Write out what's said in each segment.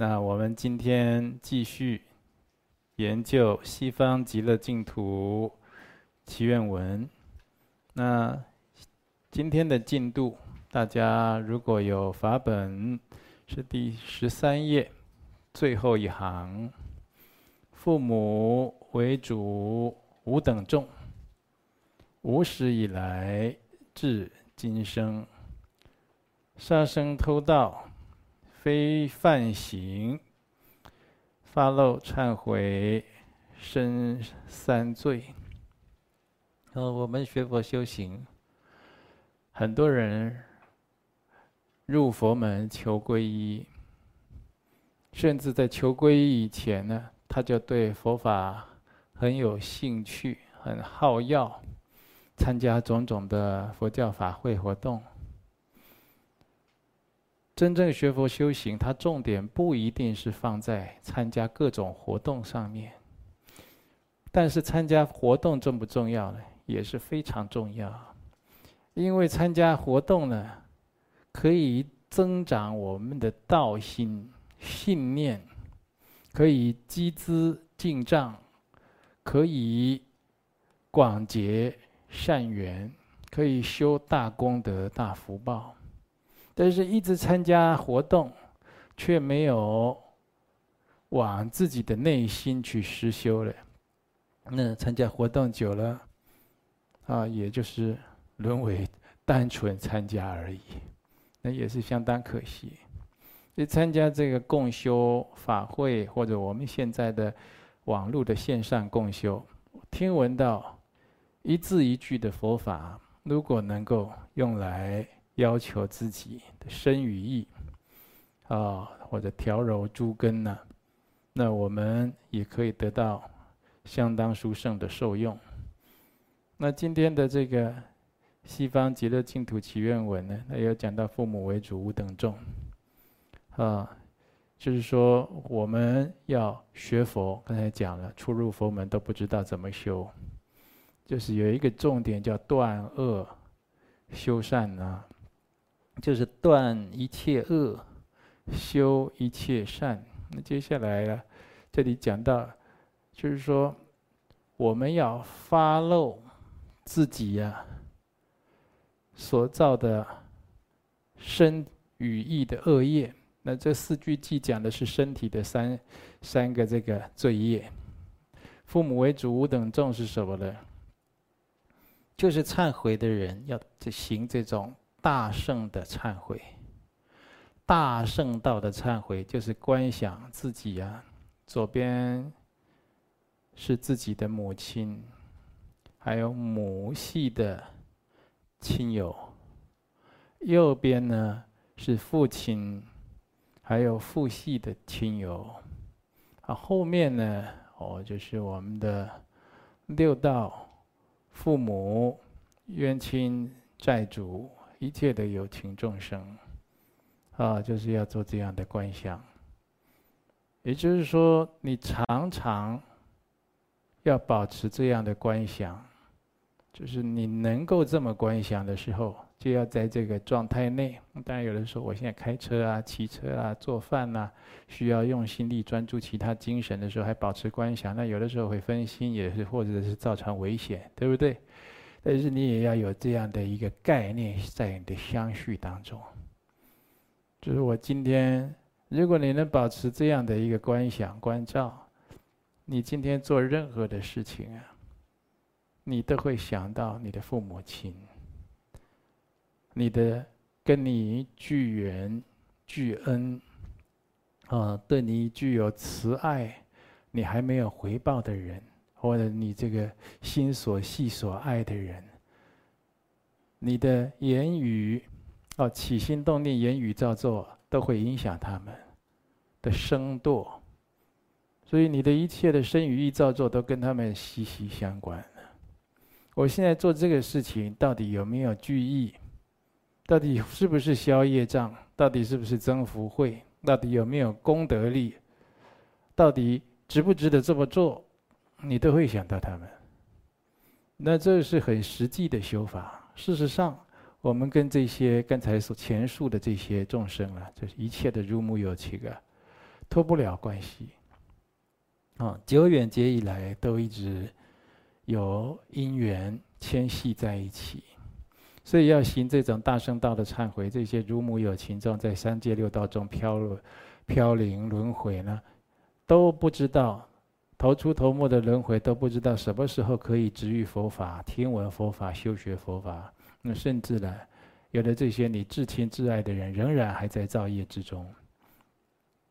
那我们今天继续研究《西方极乐净土祈愿文》。那今天的进度，大家如果有法本，是第十三页最后一行：“父母为主，吾等众，无始以来至今生，杀生偷盗。”非犯行，发露忏悔，身三罪。呃，我们学佛修行，很多人入佛门求皈依，甚至在求皈依以前呢，他就对佛法很有兴趣，很好要，参加种种的佛教法会活动。真正学佛修行，它重点不一定是放在参加各种活动上面，但是参加活动重不重要呢？也是非常重要，因为参加活动呢，可以增长我们的道心、信念，可以积资净障，可以广结善缘，可以修大功德、大福报。但是，一直参加活动，却没有往自己的内心去实修了。那参加活动久了，啊，也就是沦为单纯参加而已，那也是相当可惜。所以参加这个共修法会，或者我们现在的网络的线上共修，听闻到一字一句的佛法，如果能够用来。要求自己的身语意，啊，或者调柔诸根呢，那我们也可以得到相当殊胜的受用。那今天的这个西方极乐净土祈愿文呢，它有讲到父母为主，吾等众，啊，就是说我们要学佛，刚才讲了，初入佛门都不知道怎么修，就是有一个重点叫断恶修善啊。就是断一切恶，修一切善。那接下来呢，这里讲到，就是说，我们要发露自己呀、所造的身语意的恶业。那这四句偈讲的是身体的三三个这个罪业。父母为主，五等众是什么呢？就是忏悔的人要行这种。大圣的忏悔，大圣道的忏悔，就是观想自己啊，左边是自己的母亲，还有母系的亲友；右边呢是父亲，还有父系的亲友。啊，后面呢，哦，就是我们的六道父母、冤亲债主。一切的有情众生，啊，就是要做这样的观想。也就是说，你常常要保持这样的观想，就是你能够这么观想的时候，就要在这个状态内。当然，有的时候我现在开车啊、骑车啊、做饭啊，需要用心力专注其他精神的时候，还保持观想，那有的时候会分心，也是或者是造成危险，对不对？但是你也要有这样的一个概念在你的相续当中，就是我今天，如果你能保持这样的一个观想观照，你今天做任何的事情啊，你都会想到你的父母亲，你的跟你具缘具恩，啊，对你具有慈爱，你还没有回报的人。或者你这个心所系所爱的人，你的言语，哦，起心动念、言语造作，都会影响他们的生堕，所以你的一切的身语意造作都跟他们息息相关。我现在做这个事情，到底有没有具意？到底是不是消业障？到底是不是增福慧？到底有没有功德力？到底值不值得这么做？你都会想到他们，那这是很实际的修法。事实上，我们跟这些刚才所前述的这些众生啊，就是一切的如母有情啊，脱不了关系。啊，久远劫以来都一直有因缘牵系在一起，所以要行这种大乘道的忏悔，这些如母有情状在三界六道中飘落飘零轮回呢，都不知道。头出头没的轮回都不知道什么时候可以直遇佛法、听闻佛法、修学佛法。那甚至呢，有的这些你至亲至爱的人，仍然还在造业之中。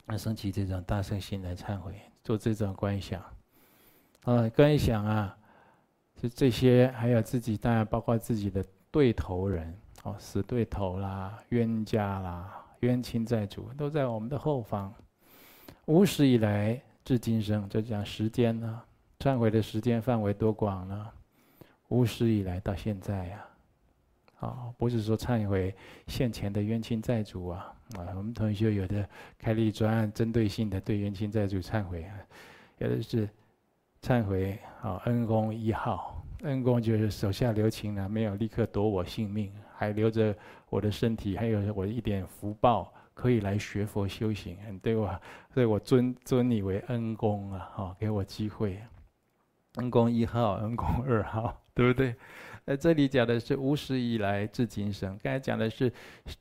那升起这种大圣心来忏悔，做这种观想。啊，观想啊，就这些，还有自己，当然包括自己的对头人，哦，死对头啦、冤家啦、冤亲债主，都在我们的后方。无始以来。至今生，就讲时间呢？忏悔的时间范围多广呢？无始以来到现在呀，啊，不是说忏悔现前的冤亲债主啊，啊，我们同学有的开立专案，针对性的对冤亲债主忏悔啊，有的是忏悔啊恩公一号，恩公就是手下留情呢，没有立刻夺我性命，还留着我的身体，还有我一点福报。可以来学佛修行，对我，所以我尊尊你为恩公啊，哈，给我机会。恩公一号，恩公二号，对不对？呃，这里讲的是无始以来至今生，刚才讲的是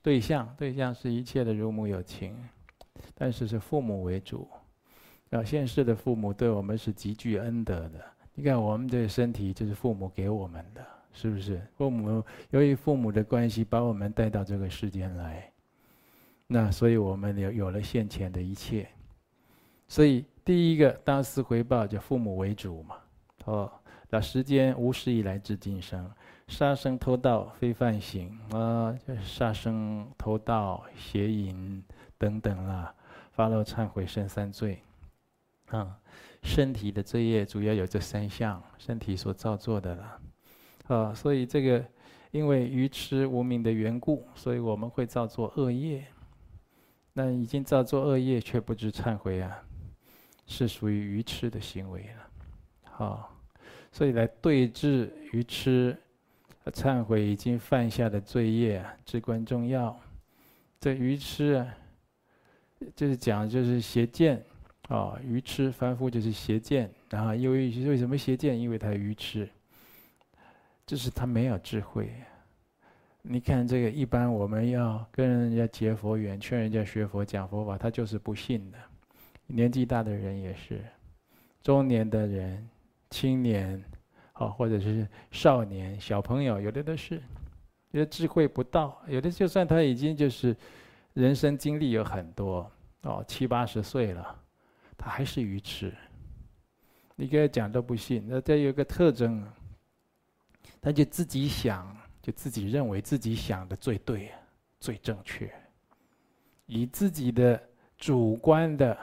对象，对象是一切的如母有情，但是是父母为主。啊，现世的父母对我们是极具恩德的。你看，我们的身体就是父母给我们的，是不是？父母由于父母的关系，把我们带到这个世间来。那所以我们有有了现前的一切，所以第一个当思回报就父母为主嘛，哦，那时间无始以来至今生，杀生偷盗非犯行啊，就是杀生偷盗邪淫等等啦，发露忏悔生三罪，啊，身体的罪业主要有这三项，身体所造作的啦，啊，所以这个因为愚痴无明的缘故，所以我们会造作恶业。那已经造作恶业却不知忏悔啊，是属于愚痴的行为了。好，所以来对治愚痴，忏悔已经犯下的罪业啊，至关重要。这愚痴啊，就是讲就是邪见啊，愚痴凡夫就是邪见啊。因为为什么邪见？因为他愚痴，就是他没有智慧。你看这个，一般我们要跟人家结佛缘，劝人家学佛、讲佛法，他就是不信的。年纪大的人也是，中年的人、青年，哦，或者是少年、小朋友，有的都是，有的智慧不到，有的就算他已经就是人生经历有很多，哦，七八十岁了，他还是愚痴。你给他讲都不信。那这有个特征，他就自己想。就自己认为自己想的最对、最正确，以自己的主观的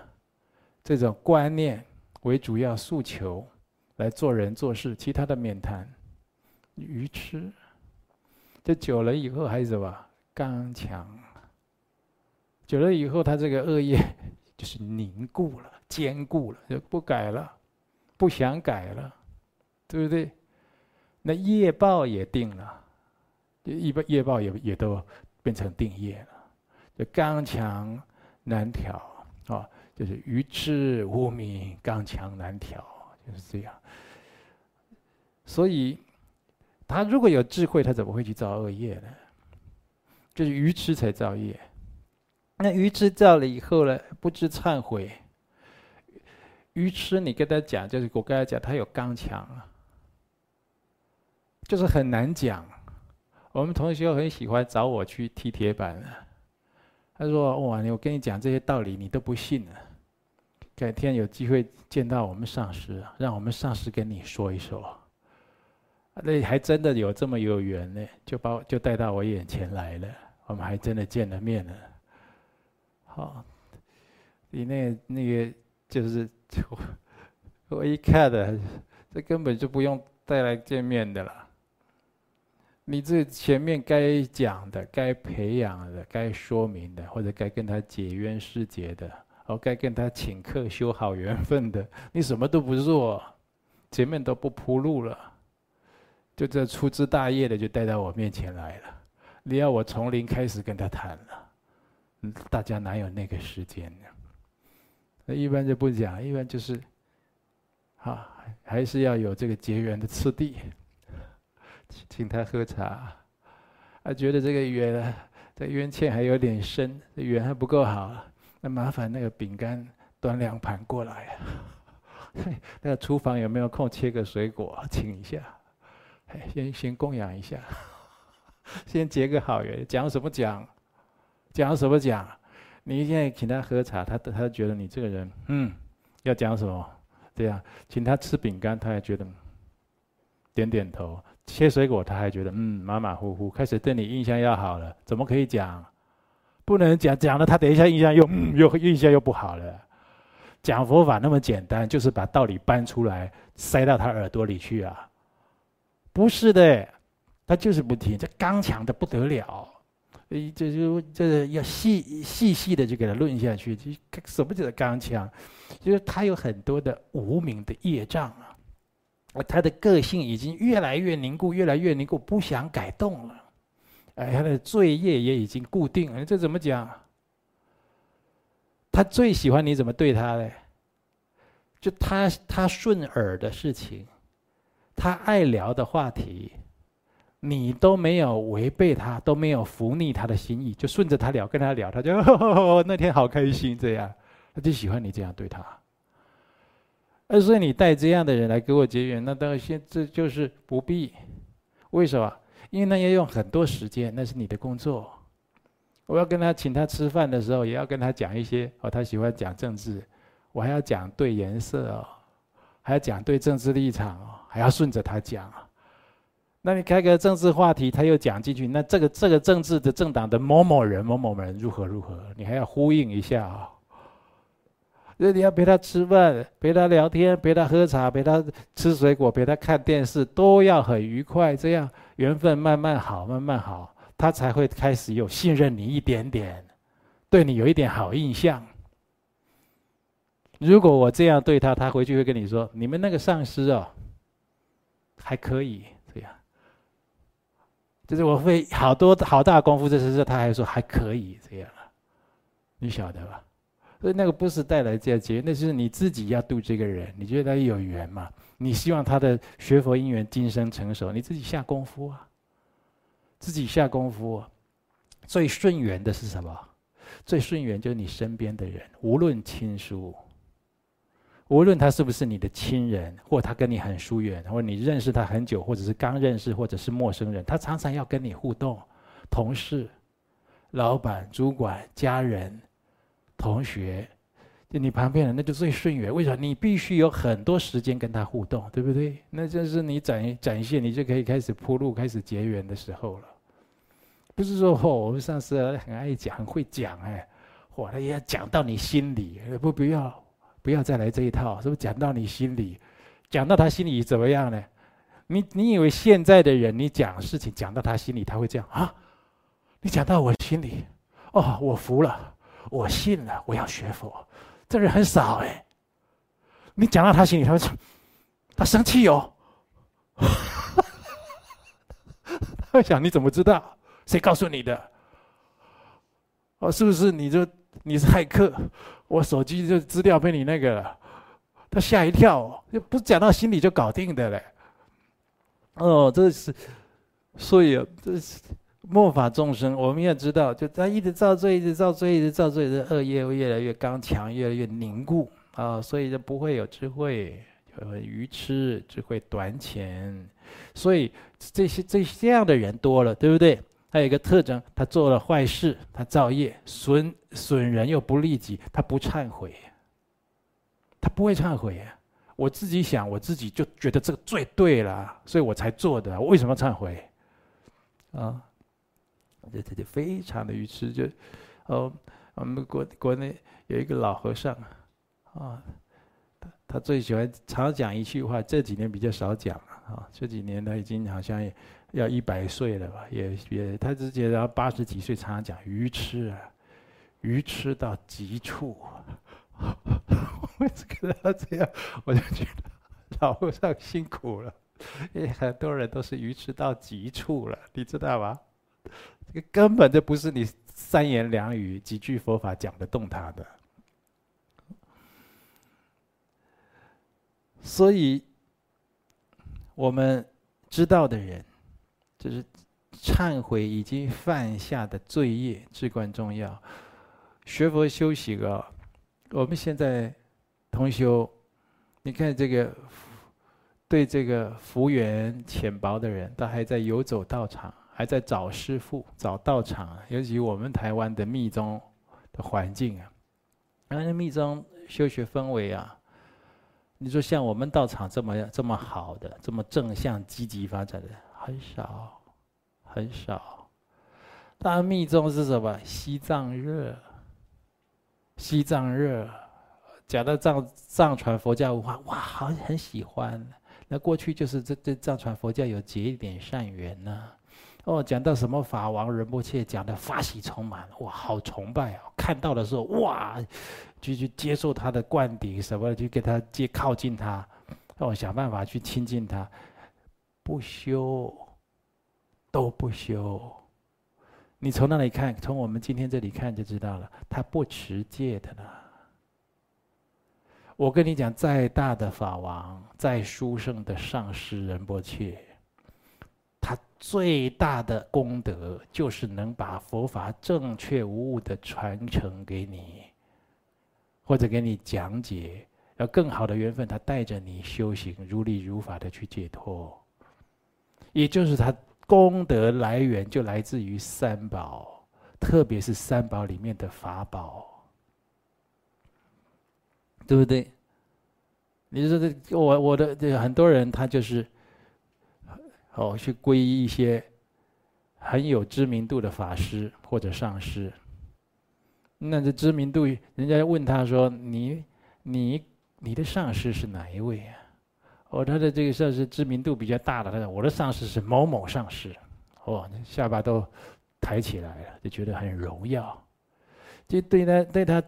这种观念为主要诉求来做人做事，其他的免谈。愚痴，这久了以后还是什么？刚强。久了以后，他这个恶业就是凝固了、坚固了，就不改了，不想改了，对不对？那业报也定了。一般业报也也都变成定业了，就刚强难调啊，就是愚痴无明，刚强难调，就是这样。所以，他如果有智慧，他怎么会去造恶业呢？就是愚痴才造业。那愚痴造了以后呢，不知忏悔。愚痴，你跟他讲，就是我跟他讲，他有刚强啊，就是很难讲。我们同学很喜欢找我去踢铁板了。他说：“哇，你我跟你讲这些道理，你都不信啊。改天有机会见到我们上师，让我们上师跟你说一说。那还真的有这么有缘呢，就把我就带到我眼前来了。我们还真的见了面了。好，你那那个就是我，我一看的，这根本就不用带来见面的了。”你这前面该讲的、该培养的、该说明的，或者该跟他解冤释结的，哦，该跟他请客修好缘分的，你什么都不做，前面都不铺路了，就这粗枝大叶的就带到我面前来了。你要我从零开始跟他谈了，大家哪有那个时间呢？那一般就不讲，一般就是，啊，还是要有这个结缘的次第，请他喝茶，啊，觉得这个缘，这缘欠还有点深，这缘还不够好，那麻烦那个饼干端两盘过来，嘿 那个厨房有没有空切个水果，请一下，先先供养一下，先结个好缘，讲什么讲？讲什么讲？你现在请他喝茶，他他觉得你这个人，嗯，要讲什么？这样，请他吃饼干，他还觉得点点头；切水果，他还觉得嗯，马马虎虎。开始对你印象要好了，怎么可以讲？不能讲，讲了他等一下印象又，又印象又不好了。讲佛法那么简单，就是把道理搬出来塞到他耳朵里去啊？不是的，他就是不听，这刚强的不得了。这就这要细细细的就给他论下去，就什么叫做刚强？就是他有很多的无名的业障啊，他的个性已经越来越凝固，越来越凝固，不想改动了。哎，他的罪业也已经固定了。这怎么讲？他最喜欢你怎么对他嘞？就他他顺耳的事情，他爱聊的话题。你都没有违背他，都没有拂逆他的心意，就顺着他聊，跟他聊，他就呵呵呵那天好开心，这样，他就喜欢你这样对他。而所以你带这样的人来给我结缘，那当然现这就是不必。为什么？因为那要用很多时间，那是你的工作。我要跟他请他吃饭的时候，也要跟他讲一些哦，他喜欢讲政治，我还要讲对颜色哦，还要讲对政治立场哦，还要顺着他讲。那你开个政治话题，他又讲进去，那这个这个政治的政党的某某人某某人如何如何，你还要呼应一下啊、所以你要陪他吃饭，陪他聊天，陪他喝茶，陪他吃水果，陪他看电视，都要很愉快，这样缘分慢慢好，慢慢好，他才会开始有信任你一点点，对你有一点好印象。如果我这样对他，他回去会跟你说：“你们那个上司哦，还可以。”这样就是我会好多好大功夫，这是这他还说还可以这样啊，你晓得吧？所以那个不是带来这结，那是你自己要度这个人，你觉得他有缘嘛？你希望他的学佛因缘今生成熟，你自己下功夫啊，自己下功夫。最顺缘的是什么？最顺缘就是你身边的人，无论亲疏。无论他是不是你的亲人，或他跟你很疏远，或你认识他很久，或者是刚认识，或者是陌生人，他常常要跟你互动。同事、老板、主管、家人、同学，就你旁边人，那就最顺缘。为什么？你必须有很多时间跟他互动，对不对？那就是你展展现，你就可以开始铺路，开始结缘的时候了。不是说哦，我们上次很爱讲，很会讲，哎，嚯，他也要讲到你心里，不不要。不要再来这一套，是不是讲到你心里？讲到他心里怎么样呢？你你以为现在的人，你讲事情讲到他心里，他会这样啊？你讲到我心里，哦，我服了，我信了，我要学佛。这人很少哎。你讲到他心里，他会说，他生气哦。他会想，你怎么知道？谁告诉你的？哦，是不是你就你是骇客？我手机就资料被你那个了，他吓一跳，就不讲到心里就搞定的嘞。哦，这是，所以这是末法众生，我们要知道，就他一直造罪，一直造罪，一直造罪，这恶业会越来越刚强，越来越凝固啊，所以就不会有智慧，有愚痴，智慧短浅，所以这些这这样的人多了，对不对？还有一个特征，他做了坏事，他造业，损损人又不利己，他不忏悔，他不会忏悔。我自己想，我自己就觉得这个最对了，所以我才做的。我为什么忏悔？啊，这这就非常的愚痴。就哦，我们国国内有一个老和尚，啊，他他最喜欢常讲一句话，这几年比较少讲了啊，这几年他已经好像也。要一百岁了吧？也也，他之前然后八十几岁，常常讲愚痴啊，愚痴到极处。为什么要这样？我就觉得老和尚辛苦了，因为很多人都是愚痴到极处了，你知道吗？这个根本就不是你三言两语几句佛法讲得动他的。所以，我们知道的人，就是忏悔已经犯下的罪业至关重要。学佛修行啊，我们现在同修，你看这个对这个福缘浅薄的人，他还在游走道场，还在找师傅、找道场。尤其我们台湾的密宗的环境啊，那密宗修学氛围啊，你说像我们道场这么这么好的、这么正向积极发展的很少，很少。大密宗是什么？西藏热。西藏热，讲到藏藏传佛教文化，哇，好像很喜欢。那过去就是这这藏传佛教有结一点善缘呢、哦，讲到什么法王仁波切，讲的法喜充满，哇，好崇拜哦。看到的时候，哇，就去接受他的灌顶什么，就给他接靠近他，哦，想办法去亲近他，不修，都不修。你从那里看，从我们今天这里看就知道了，他不持戒的呢。我跟你讲，再大的法王，再殊胜的上师仁波切，最大的功德就是能把佛法正确无误的传承给你，或者给你讲解。要更好的缘分，他带着你修行，如理如法的去解脱，也就是他。功德来源就来自于三宝，特别是三宝里面的法宝，对不对？你说这我我的这很多人他就是哦去皈依一些很有知名度的法师或者上师，那这知名度，人家问他说：“你你你的上师是哪一位啊？”哦，他的这个上师知名度比较大的，他说我的上师是某某上师，哦，下巴都抬起来了，就觉得很荣耀。就对他对他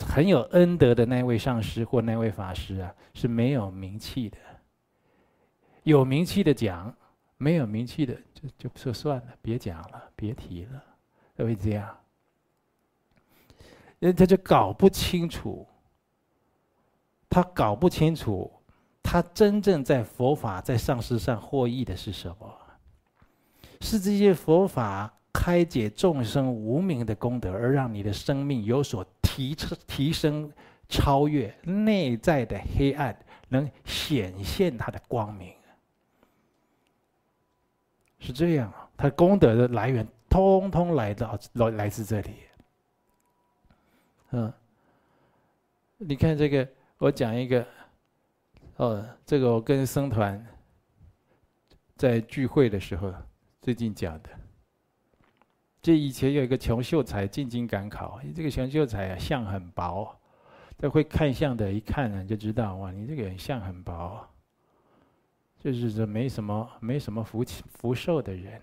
很有恩德的那位上师或那位法师啊，是没有名气的。有名气的讲，没有名气的就就说算了，别讲了，别提了，会不会这样？因为他就搞不清楚，他搞不清楚。他真正在佛法在上师上获益的是什么？是这些佛法开解众生无明的功德，而让你的生命有所提升、提升、超越内在的黑暗，能显现它的光明。是这样啊，他功德的来源通通来到来来自这里。嗯，你看这个，我讲一个。哦，这个我跟僧团在聚会的时候最近讲的。这以前有一个穷秀才进京赶考，这个穷秀才啊相很薄，这会看相的一看呢就知道哇，你这个人相很薄，就是说没什么没什么福气福寿的人。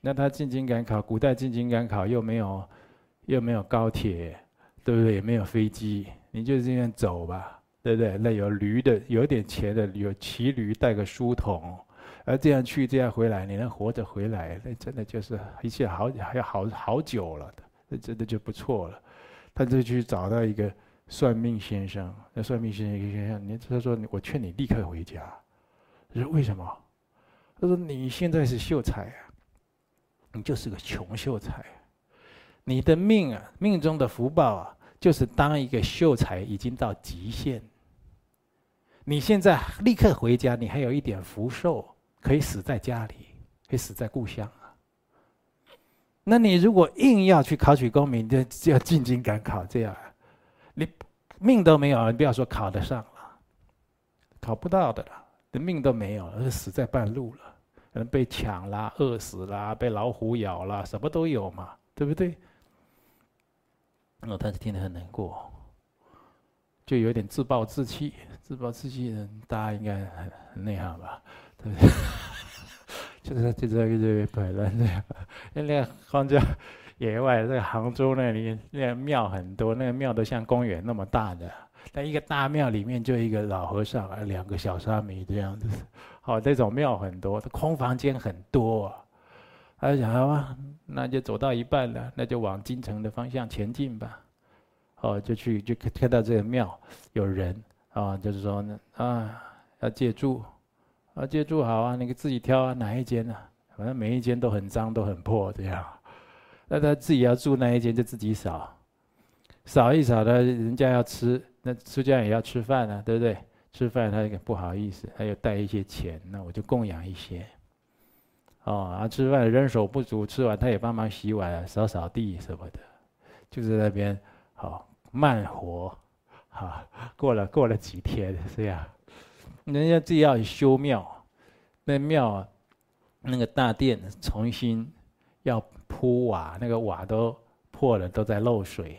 那他进京赶考，古代进京赶考又没有又没有高铁，对不对？也没有飞机，你就这样走吧。对不对？那有驴的，有点钱的，有骑驴带个书童，而这样去，这样回来，你能活着回来，那真的就是一切好，还要好好久了，那真的就不错了。他就去找到一个算命先生，那算命先生一个先生，你他说，我劝你立刻回家。他说为什么？他说你现在是秀才啊，你就是个穷秀才，你的命啊，命中的福报啊，就是当一个秀才已经到极限。你现在立刻回家，你还有一点福寿，可以死在家里，可以死在故乡啊。那你如果硬要去考取功名，就就要进京赶考，这样，你命都没有，你不要说考得上了，考不到的了，你命都没有了，就死在半路了，可能被抢啦、饿死啦、被老虎咬啦，什么都有嘛，对不对？哦，他是听得很难过。就有点自暴自弃，自暴自弃的人，大家应该很很内行吧？对不对？就是就这个这个摆烂这样。那个荒郊野外，在杭州那里，那个庙很多，那个庙都像公园那么大的。但一个大庙里面就一个老和尚啊，两个小沙弥这样子。好，这种庙很多，空房间很多。他就想好吧，那就走到一半了，那就往京城的方向前进吧。哦，就去就看到这个庙有人啊，就是说呢啊，要借住，啊，借住好啊，你可以自己挑啊，哪一间啊？反正每一间都很脏，都很破，这样。那他自己要住那一间，就自己扫，扫一扫的，人家要吃，那出家人也要吃饭啊，对不对？吃饭他也不好意思，他又带一些钱，那我就供养一些。哦，啊，吃饭人手不足，吃完他也帮忙洗碗，扫扫地什么的，就在那边好慢活，好过了过了几天这样。人家自己要修庙，那庙，那个大殿重新要铺瓦，那个瓦都破了，都在漏水。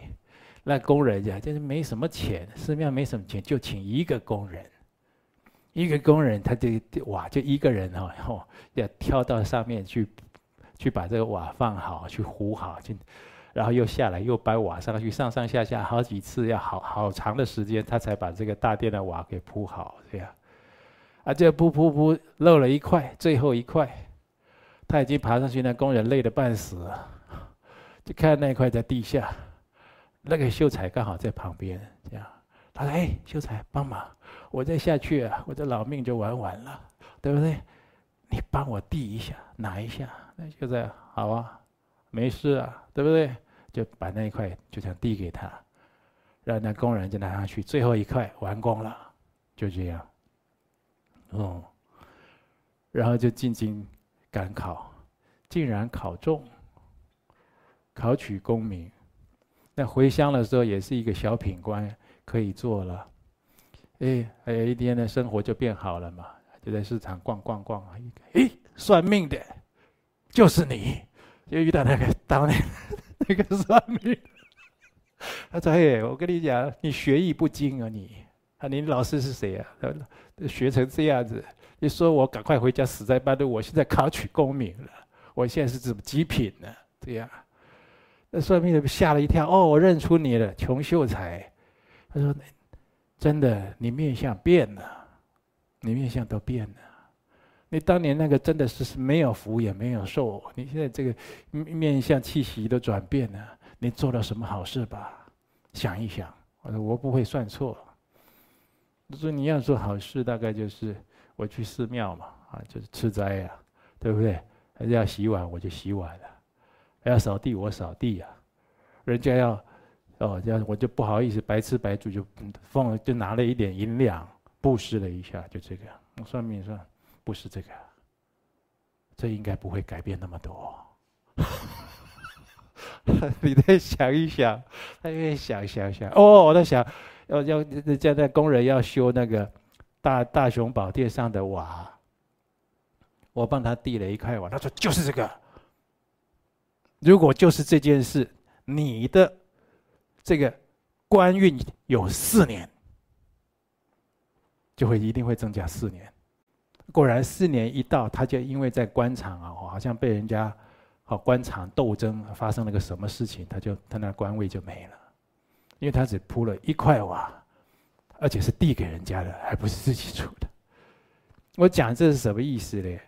那工人家就是没什么钱，寺庙没什么钱，就请一个工人，一个工人他就瓦就一个人哦，然后要跳到上面去，去把这个瓦放好，去糊好，去，然后又下来又搬瓦上去，上上下下好几次，要好好长的时间，他才把这个大殿的瓦给铺好，这样。啊，这铺铺铺漏了一块，最后一块，他已经爬上去，那工人累得半死，就看那块在地下，那个秀才刚好在旁边，这样，他说：“哎，秀才帮忙，我再下去啊，我这老命就玩完了，对不对？你帮我递一下，拿一下。”那秀才好啊，没事啊，对不对？就把那一块就这样递给他，让那工人就拿上去，最后一块完工了，就这样。哦，然后就进京赶考，竟然考中，考取功名。那回乡的时候也是一个小品官可以做了。哎，还有一天呢，生活就变好了嘛，就在市场逛逛逛啊，哎，算命的，就是你，就遇到那个当年那个算命，他说：“哎，我跟你讲，你学艺不精啊，你。”啊，你老师是谁啊？学成这样子，你说我赶快回家死在半路。我现在考取功名了，我现在是怎么极品呢？这样，那算命的吓了一跳。哦，我认出你了，穷秀才。他说：“真的，你面相变了，你面相都变了。你当年那个真的是是没有福也没有寿，你现在这个面相气息都转变了。你做了什么好事吧？想一想。我说我不会算错。”他说你要做好事，大概就是我去寺庙嘛，啊，就是吃斋呀，对不对？还是要洗碗，我就洗碗了；要扫地，我扫地呀。人家要，哦，这样我就不好意思白吃白住，就放就拿了一点银两布施了一下，就这个。我算命算，不是这个，这应该不会改变那么多。你再想一想，他越想想想，哦，我在想。要要叫那工人要修那个大大雄宝殿上的瓦，我帮他递了一块瓦，他说就是这个。如果就是这件事，你的这个官运有四年，就会一定会增加四年。果然四年一到，他就因为在官场啊，好像被人家好官场斗争发生了个什么事情，他就他那官位就没了。因为他只铺了一块瓦，而且是递给人家的，还不是自己出的。我讲这是什么意思呢？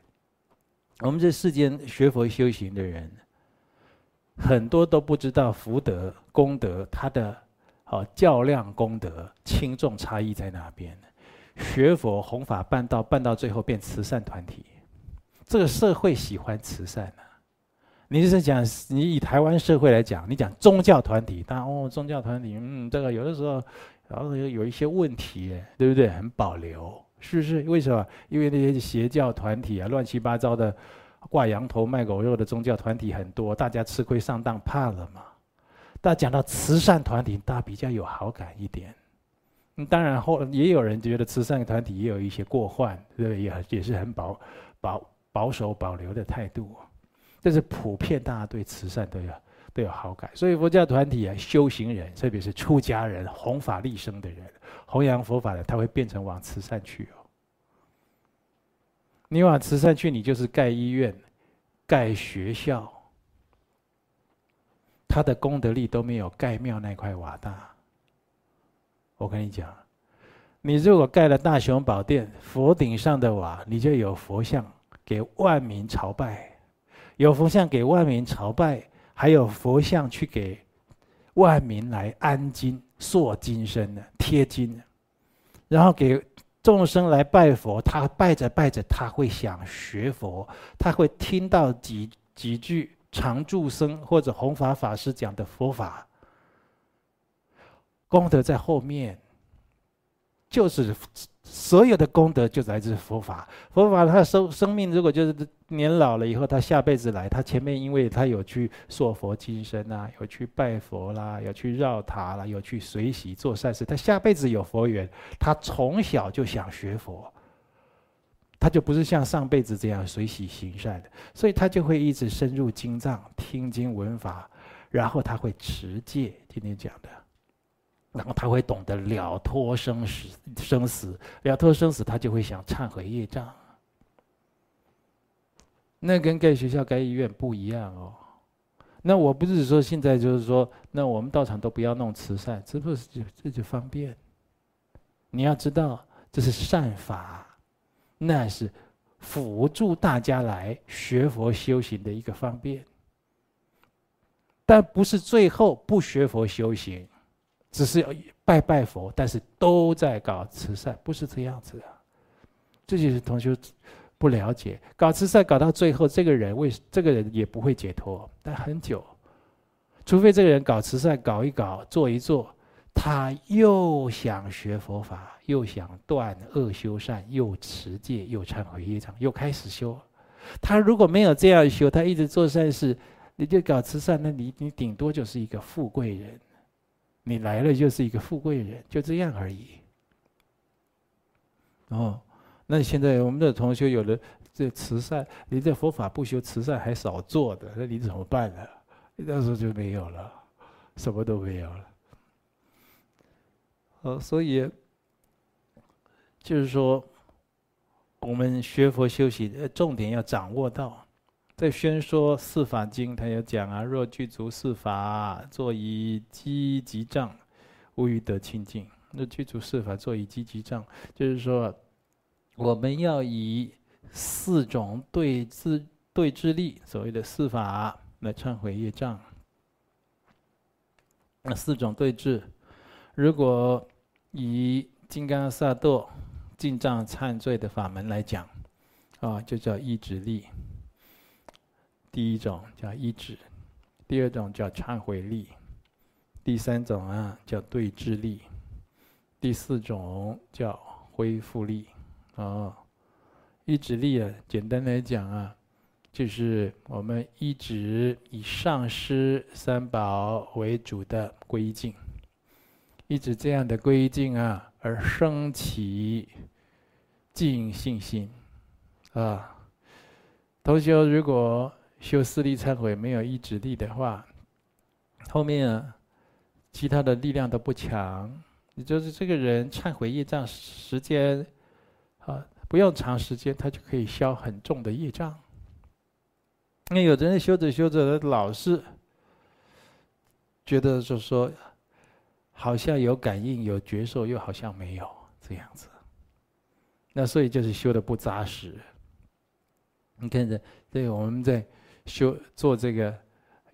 我们这世间学佛修行的人，很多都不知道福德功德，它的哦较量功德轻重差异在哪边。学佛弘法办道，办到最后变慈善团体，这个社会喜欢慈善啊。你是讲，你以台湾社会来讲，你讲宗教团体，当然哦，宗教团体，嗯，这个有的时候，然后有有一些问题，对不对？很保留，是不是？为什么？因为那些邪教团体啊，乱七八糟的，挂羊头卖狗肉的宗教团体很多，大家吃亏上当怕了嘛。但讲到慈善团体，大家比较有好感一点。嗯，当然后也有人觉得慈善团体也有一些过患，对不对？也也是很保保保守保留的态度。这是普遍，大家对慈善都有都有好感，所以佛教团体啊，修行人，特别是出家人、弘法利生的人、弘扬佛法的，他会变成往慈善去哦。你往慈善去，你就是盖医院、盖学校，他的功德力都没有盖庙那块瓦大。我跟你讲，你如果盖了大雄宝殿，佛顶上的瓦，你就有佛像给万民朝拜。有佛像给万民朝拜，还有佛像去给万民来安金、塑金身的贴金，然后给众生来拜佛，他拜着拜着，他会想学佛，他会听到几几句常住僧或者弘法法师讲的佛法，功德在后面，就是。所有的功德就来自佛法，佛法他生生命如果就是年老了以后，他下辈子来，他前面因为他有去说佛经身啊，有去拜佛啦，有去绕塔啦，有去随喜做善事，他下辈子有佛缘，他从小就想学佛，他就不是像上辈子这样随喜行善的，所以他就会一直深入经藏，听经闻法，然后他会持戒，今天讲的。然后他会懂得了脱生死，生死了脱生死，他就会想忏悔业障。那跟盖学校、盖医院不一样哦。那我不是说现在就是说，那我们道场都不要弄慈善，这不是就这就方便？你要知道，这是善法，那是辅助大家来学佛修行的一个方便，但不是最后不学佛修行。只是要拜拜佛，但是都在搞慈善，不是这样子啊！这就是同学不了解，搞慈善搞到最后，这个人为这个人也不会解脱，但很久，除非这个人搞慈善搞一搞做一做，他又想学佛法，又想断恶修善，又持戒，又忏悔业障，又开始修。他如果没有这样修，他一直做善事，你就搞慈善，那你你顶多就是一个富贵人。你来了就是一个富贵人，就这样而已。哦，那现在我们的同学有了这慈善，你这佛法不修慈善还少做的，那你怎么办呢？你到时候就没有了，什么都没有了。哦，所以就是说，我们学佛修行，呃重点要掌握到。在宣说四法经，他有讲啊，若具足四法，作以积极障，无余得清净。若具足四法，作以积极障，就是说，我们要以四种对治对治力，所谓的四法来忏悔业障。那四种对治，如果以金刚萨埵进障忏罪的法门来讲，啊，就叫意志力。第一种叫依止，第二种叫忏悔力，第三种啊叫对治力，第四种叫恢复力。哦，意志力啊，简单来讲啊，就是我们一直以上师三宝为主的归境，依止这样的归境啊，而升起净信心啊。同学如果修四力忏悔没有意志力的话，后面，其他的力量都不强。也就是这个人忏悔业障时间，啊，不用长时间，他就可以消很重的业障。那有的人修着修着，老是觉得就是说，好像有感应、有觉受，又好像没有这样子。那所以就是修的不扎实。你看着，对，我们在。修做这个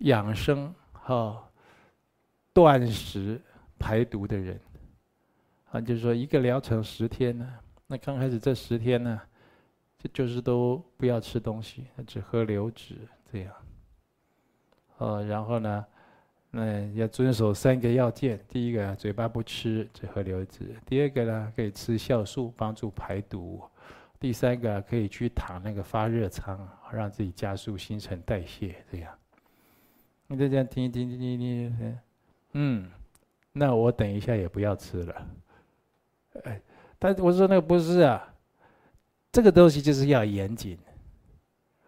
养生哈断食排毒的人啊，就是说一个疗程十天呢。那刚开始这十天呢，就就是都不要吃东西，只喝流质这样。哦，然后呢，那要遵守三个要件：第一个嘴巴不吃，只喝流质；第二个呢，可以吃酵素帮助排毒。第三个可以去躺那个发热舱，让自己加速新陈代谢，这样。你再这样听一听，听听听，嗯，那我等一下也不要吃了。哎，但我说那个不是啊，这个东西就是要严谨，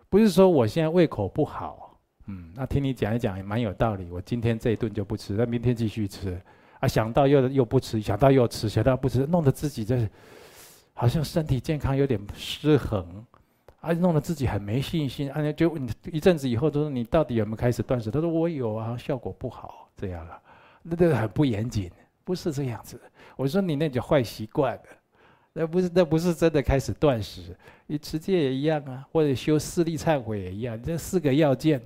不是说我现在胃口不好，嗯，那听你讲一讲也蛮有道理。我今天这一顿就不吃，那明天继续吃，啊，想到又又不吃，想到又吃，想到不吃，弄得自己这。好像身体健康有点失衡，啊，弄得自己很没信心。啊，就一阵子以后，他说你到底有没有开始断食？他说我有啊，效果不好，这样啊，那个很不严谨，不是这样子。我说你那叫坏习惯，那不是那不是真的开始断食。你持戒也一样啊，或者修四力忏悔也一样。这四个要件，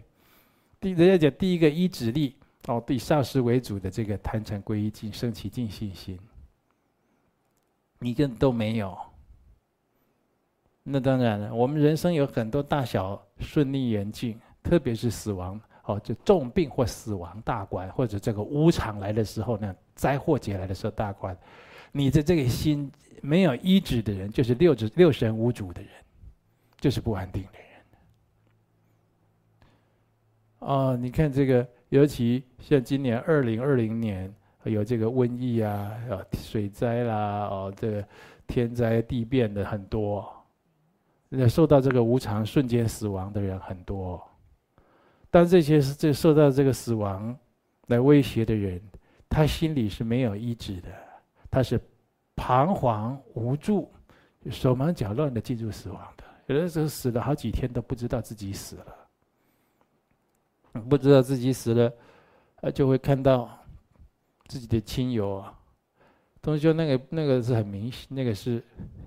第人家讲第一个依止力哦，以上师为主的这个坛城皈依境，生起净信心。你跟都没有。那当然了，我们人生有很多大小顺逆缘境，特别是死亡哦，就重病或死亡大关，或者这个无常来的时候呢，灾祸劫来的时候大关，你的这个心没有依止的人，就是六指六神无主的人，就是不安定的人。哦，你看这个，尤其像今年二零二零年有这个瘟疫啊，水灾啦，哦，这个天灾地变的很多。那受到这个无常瞬间死亡的人很多，但这些是这受到这个死亡来威胁的人，他心里是没有意志的，他是彷徨无助、手忙脚乱的进入死亡的。有的时候死了好几天都不知道自己死了，不知道自己死了，呃，就会看到自己的亲友啊，同学那个那个是很明显，那个是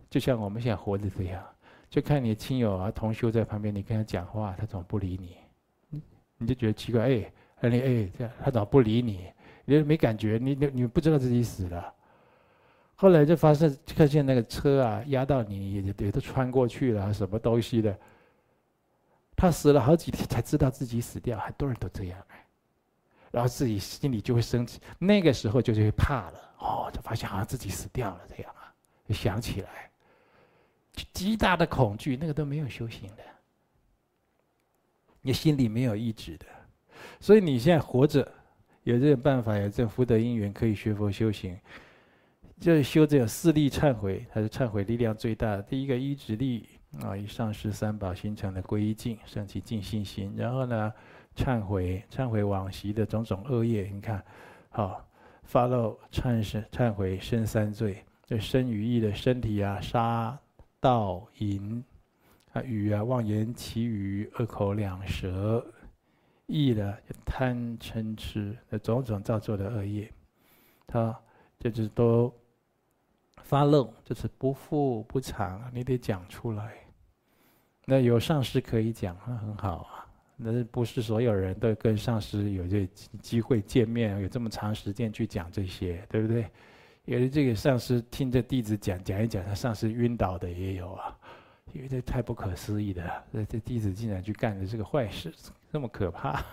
就像我们现在活着这样。就看你的亲友啊，同学在旁边，你跟他讲话，他怎么不理你？你就觉得奇怪，哎，你哎，这样他怎么不理你？你没感觉，你你你不知道自己死了。后来就发生，看见那个车啊压到你，也也都穿过去了，什么东西的。他死了好几天才知道自己死掉，很多人都这样。然后自己心里就会生气，那个时候就会怕了，哦，就发现好像自己死掉了这样啊，就想起来。极大的恐惧，那个都没有修行的，你心里没有意志的，所以你现在活着，有这个办法，有这福德因缘，可以学佛修行，就是修这个四力忏悔，它是忏悔力量最大的。第一个意志力啊，以上师三宝形成的皈依境，升起净信心，然后呢，忏悔，忏悔往昔的种种恶业。你看，好，发露忏是忏悔身三罪，这身语意的身体啊，杀。盗淫啊，语啊，妄言其语，恶口两舌，意的贪嗔痴的种种造作的恶业，他就是都发露，就是不负不偿，你得讲出来。那有上师可以讲，那很好啊。那不是所有人都跟上师有这机会见面，有这么长时间去讲这些，对不对？有的这个上师听着弟子讲讲一讲，他上师晕倒的也有啊，因为这太不可思议的，这这弟子竟然去干的这个坏事，这么可怕。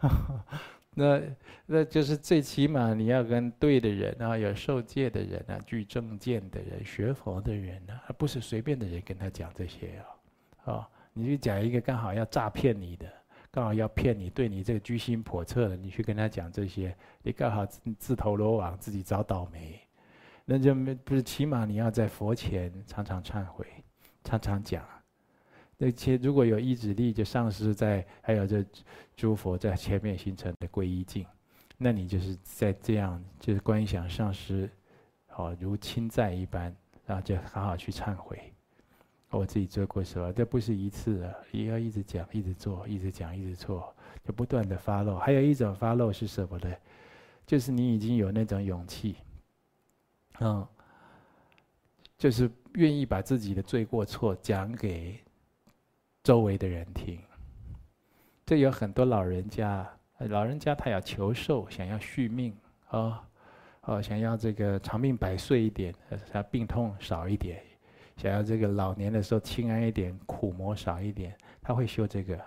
那那就是最起码你要跟对的人啊，有受戒的人啊，具正见的人，学佛的人啊，而不是随便的人跟他讲这些啊。哦，你就讲一个刚好要诈骗你的。刚好要骗你，对你这个居心叵测的，你去跟他讲这些，你刚好自投罗网，自己找倒霉。那就没不是，起码你要在佛前常常忏悔，常常讲。那且如果有意志力，就上师在，还有这诸佛在前面形成的皈依境，那你就是在这样就是观想上师，好如亲在一般，然后就好好去忏悔。我自己做过什么？这不是一次啊，也要一直讲、一直做、一直讲、一直做，就不断的发露。还有一种发露是什么呢？就是你已经有那种勇气，嗯，就是愿意把自己的罪过错讲给周围的人听。这有很多老人家，老人家他要求寿，想要续命啊，哦，想要这个长命百岁一点，他病痛少一点。想要这个老年的时候轻安一点，苦磨少一点，他会修这个。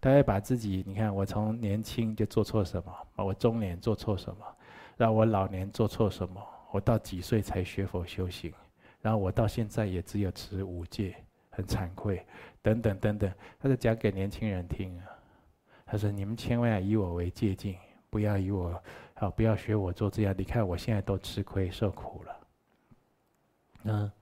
他会把自己，你看我从年轻就做错什么，我中年做错什么，然后我老年做错什么，我到几岁才学佛修行，然后我到现在也只有持五戒，很惭愧，等等等等，他就讲给年轻人听啊。他说：“你们千万要以我为借镜，不要以我，好不要学我做这样。你看我现在都吃亏受苦了。”嗯。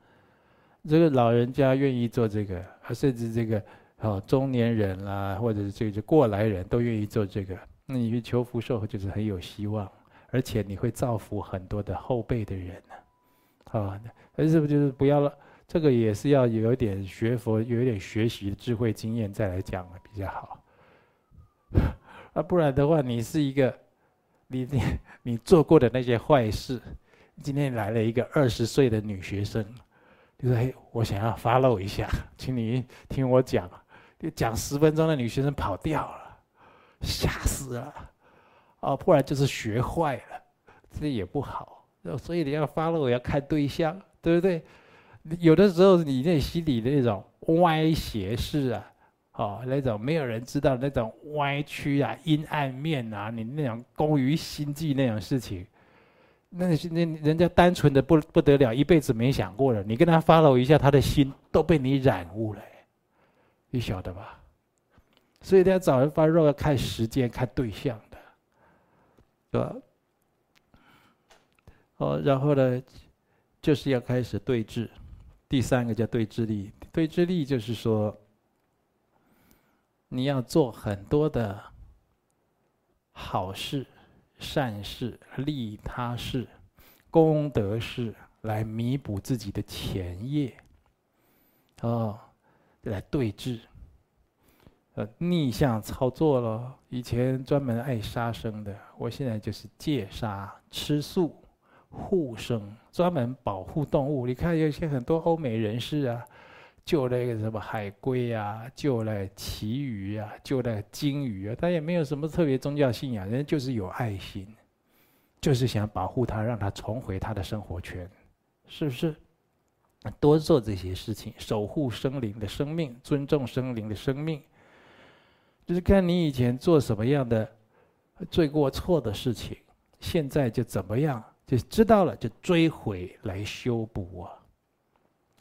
这个老人家愿意做这个，甚至这个哦中年人啦，或者是这个过来人都愿意做这个，那你去求福寿就是很有希望，而且你会造福很多的后辈的人呢。啊，那是不是就是不要了？这个也是要有一点学佛，有一点学习智慧经验再来讲比较好。啊，不然的话，你是一个，你你你做过的那些坏事，今天来了一个二十岁的女学生。就说：“嘿，我想要发露一下，请你听我讲。就讲十分钟的女学生跑掉了，吓死了。哦，不然就是学坏了，这也不好。所以你要 follow，要看对象，对不对？有的时候你内心里的那种歪斜视啊，哦，那种没有人知道那种歪曲啊、阴暗面啊，你那种工于心计那种事情，那那人家单纯的不不得了，一辈子没想过了，你跟他 follow 一下，他的心都被你染污了，你晓得吧？所以他找人发肉要看时间、看对象的，对吧？哦，然后呢，就是要开始对峙。第三个叫对峙力，对峙力就是说，你要做很多的好事、善事、利他事、功德事，来弥补自己的前业。哦，来对治。呃，逆向操作了。以前专门爱杀生的，我现在就是戒杀、吃素。护生，专门保护动物。你看有些很多欧美人士啊，救那个什么海龟啊，救那旗鱼啊，救那鲸鱼啊，他也没有什么特别宗教信仰，人家就是有爱心，就是想保护它，让它重回它的生活圈，是不是？多做这些事情，守护生灵的生命，尊重生灵的生命，就是看你以前做什么样的罪过错的事情，现在就怎么样。就知道了，就追回来修补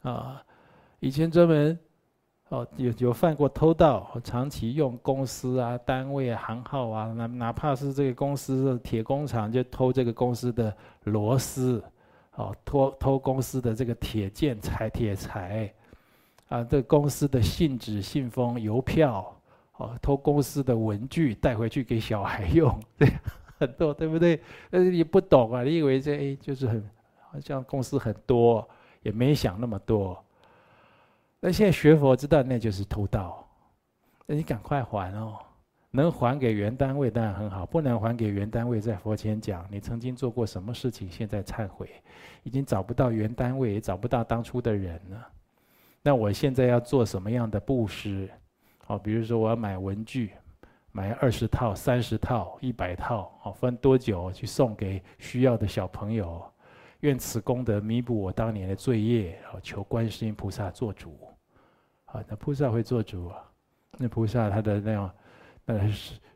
啊！啊，以前专门哦有有犯过偷盗，长期用公司啊、单位啊、行号啊，哪哪怕是这个公司的铁工厂，就偷这个公司的螺丝，哦，偷偷公司的这个铁件、材铁材，啊，这公司的信纸、信封、邮票，哦，偷公司的文具带回去给小孩用，对。很多对不对？但是你不懂啊，你以为这哎就是很，好像公司很多，也没想那么多。那现在学佛知道那就是偷盗，那你赶快还哦，能还给原单位当然很好，不能还给原单位，在佛前讲你曾经做过什么事情，现在忏悔，已经找不到原单位，也找不到当初的人了。那我现在要做什么样的布施？哦，比如说我要买文具。买二十套、三十套、一百套，哦，分多久去送给需要的小朋友？愿此功德弥补我当年的罪业，哦，求观世音菩萨做主。啊，那菩萨会做主啊？那菩萨他的那样，那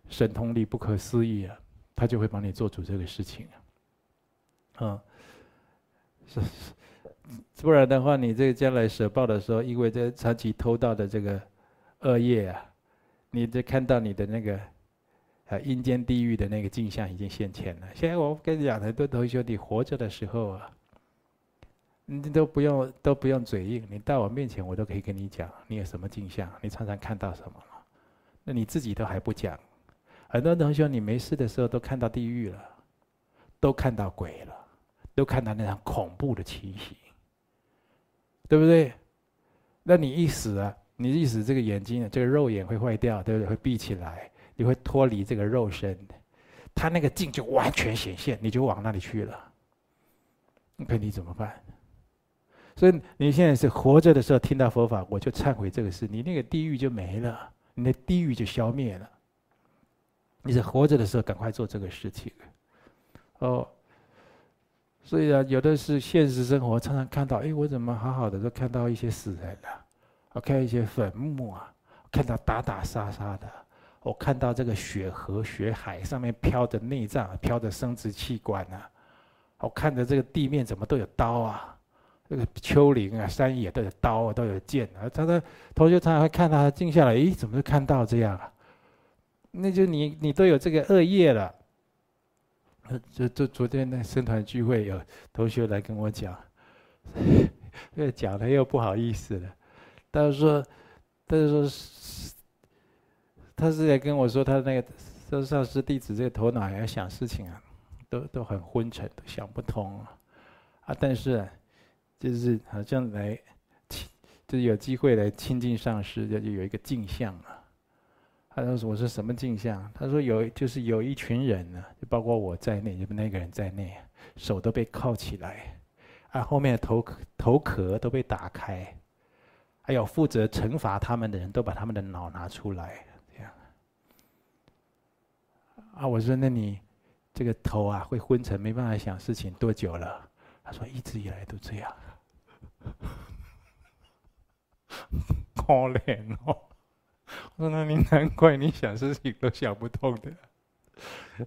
神通力不可思议啊，他就会帮你做主这个事情啊。啊，是，不然的话，你这个将来舍报的时候，因为这长期偷盗的这个恶业啊。你就看到你的那个，啊，阴间地狱的那个镜像已经现前了。现在我跟你讲，很多同学，你活着的时候啊，你都不用都不用嘴硬，你到我面前，我都可以跟你讲，你有什么镜像，你常常看到什么。那你自己都还不讲，很多同学，你没事的时候都看到地狱了，都看到鬼了，都看到那样恐怖的情形，对不对？那你一死啊？你一死这个眼睛，这个肉眼会坏掉，对不对？会闭起来，你会脱离这个肉身，他那个镜就完全显现，你就往那里去了。那你怎么办？所以你现在是活着的时候听到佛法，我就忏悔这个事，你那个地狱就没了，你的地狱就消灭了。你是活着的时候赶快做这个事情。哦，所以啊，有的是现实生活常常看到，哎，我怎么好好的都看到一些死人了。我看一些坟墓啊，看到打打杀杀的，我看到这个血河血海上面飘着内脏，飘着生殖器官啊，我看着这个地面怎么都有刀啊，这个丘陵啊山野都有刀啊都有剑啊，他的同学常常会看他静下来，咦，怎么会看到这样啊？那就你你都有这个恶业了。就就昨天那社团聚会有同学来跟我讲，这 讲的又不好意思了。他说：“他说是，他是在跟我说，他那个说上师弟子这个头脑还要想事情啊，都都很昏沉，都想不通啊。啊，但是就是好像来，就是有机会来亲近上师，就有一个镜像啊。他说：我说什么镜像？他说有，就是有一群人呢，就包括我在内，就那个人在内，手都被铐起来，啊，后面的头头壳都被打开。”还有负责惩罚他们的人都把他们的脑拿出来，这样。啊，我说，那你这个头啊会昏沉，没办法想事情多久了？他说一直以来都这样。可怜哦！我说那你难怪你想事情都想不通的。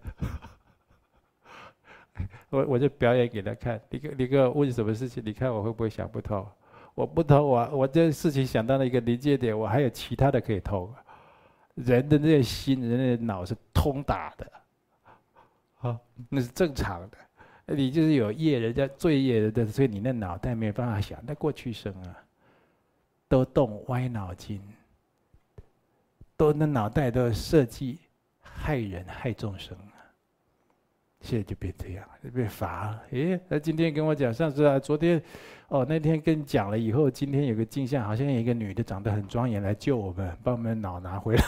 我我就表演给他看，你个你个问什么事情？你看我会不会想不通？我不通，我我这事情想到了一个临界点，我还有其他的可以通。人的那个心，人的脑是通达的，啊，那是正常的。你就是有业，人家罪业的，所以你那脑袋没有办法想。那过去生啊，都动歪脑筋，都那脑袋都设计害人害众生啊。现在就变这样，就变罚了。诶，他今天跟我讲，上次啊，昨天，哦，那天跟你讲了以后，今天有个镜像，好像有一个女的长得很庄严来救我们，把我们脑拿回来。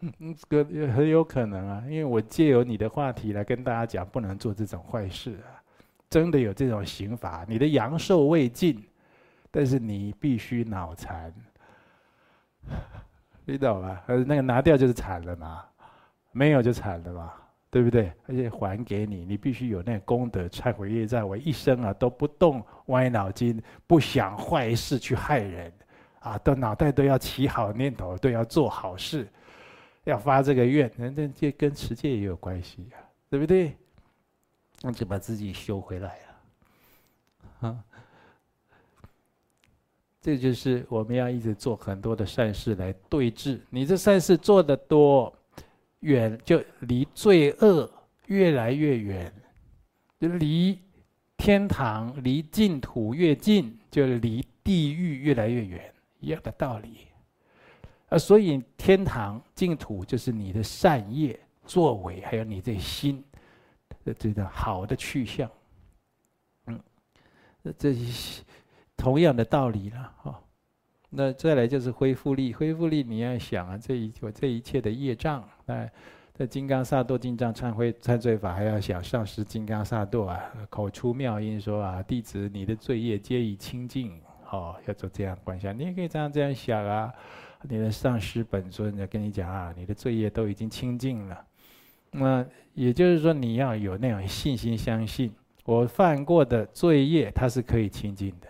嗯，这个很有可能啊，因为我借由你的话题来跟大家讲，不能做这种坏事啊。真的有这种刑罚，你的阳寿未尽，但是你必须脑残。你懂吧？呃，那个拿掉就是惨了嘛，没有就惨了嘛，对不对？而且还给你，你必须有那个功德忏悔业障，我一生啊都不动歪脑筋，不想坏事去害人，啊，都脑袋都要起好念头，都要做好事，要发这个愿，那那这跟持戒也有关系呀，对不对？那就把自己修回来了，啊。这就是我们要一直做很多的善事来对治。你这善事做得多，远就离罪恶越来越远，就离天堂、离净土越近，就离地狱越来越远，一样的道理。啊，所以天堂、净土就是你的善业作为，还有你这心的这个好的去向。嗯，那这些。同样的道理了，哈，那再来就是恢复力。恢复力，你要想啊，这一我这一切的业障，那在金刚萨埵经藏忏悔忏罪法，还要想上师金刚萨埵啊，口出妙音说啊，弟子你的罪业皆已清净，哦，要做这样观想。你也可以这样这样想啊，你的上师本尊要跟你讲啊，你的罪业都已经清净了。那也就是说，你要有那种信心，相信我犯过的罪业，它是可以清净的。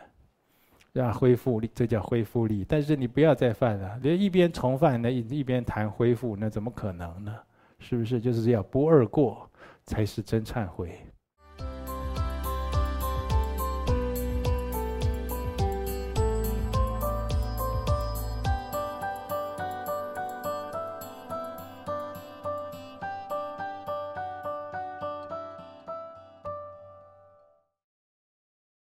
要恢复力，这叫恢复力。但是你不要再犯了，你一边重犯，那一一边谈恢复，那怎么可能呢？是不是？就是要不二过，才是真忏悔。